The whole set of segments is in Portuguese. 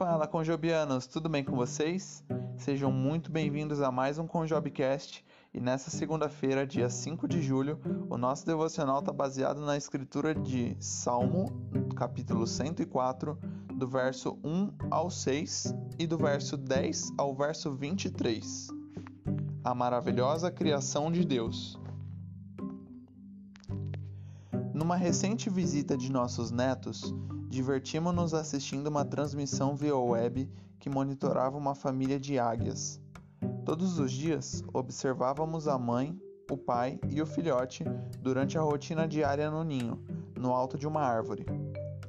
Fala, Conjobianos, tudo bem com vocês? Sejam muito bem-vindos a mais um Conjobcast e nessa segunda-feira, dia 5 de julho, o nosso devocional está baseado na escritura de Salmo, capítulo 104, do verso 1 ao 6 e do verso 10 ao verso 23. A maravilhosa criação de Deus. Numa recente visita de nossos netos, divertimos-nos assistindo uma transmissão via web que monitorava uma família de águias. Todos os dias, observávamos a mãe, o pai e o filhote durante a rotina diária no ninho, no alto de uma árvore.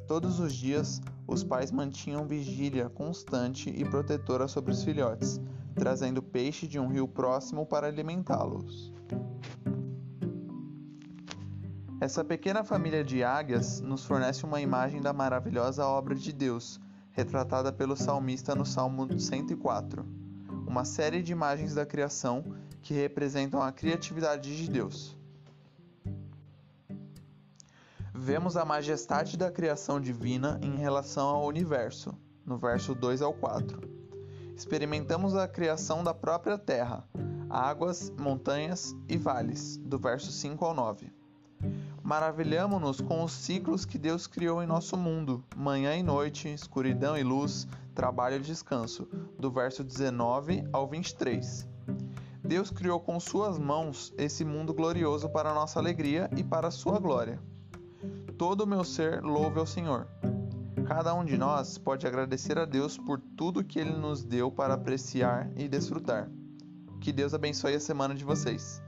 Todos os dias, os pais mantinham vigília constante e protetora sobre os filhotes, trazendo peixe de um rio próximo para alimentá-los. Essa pequena família de águias nos fornece uma imagem da maravilhosa obra de Deus, retratada pelo salmista no Salmo 104. Uma série de imagens da criação que representam a criatividade de Deus. Vemos a majestade da criação divina em relação ao universo, no verso 2 ao 4. Experimentamos a criação da própria terra, águas, montanhas e vales, do verso 5 ao 9. Maravilhamo-nos com os ciclos que Deus criou em nosso mundo, manhã e noite, escuridão e luz, trabalho e descanso, do verso 19 ao 23. Deus criou com suas mãos esse mundo glorioso para nossa alegria e para sua glória. Todo o meu ser louve ao Senhor. Cada um de nós pode agradecer a Deus por tudo que Ele nos deu para apreciar e desfrutar. Que Deus abençoe a semana de vocês.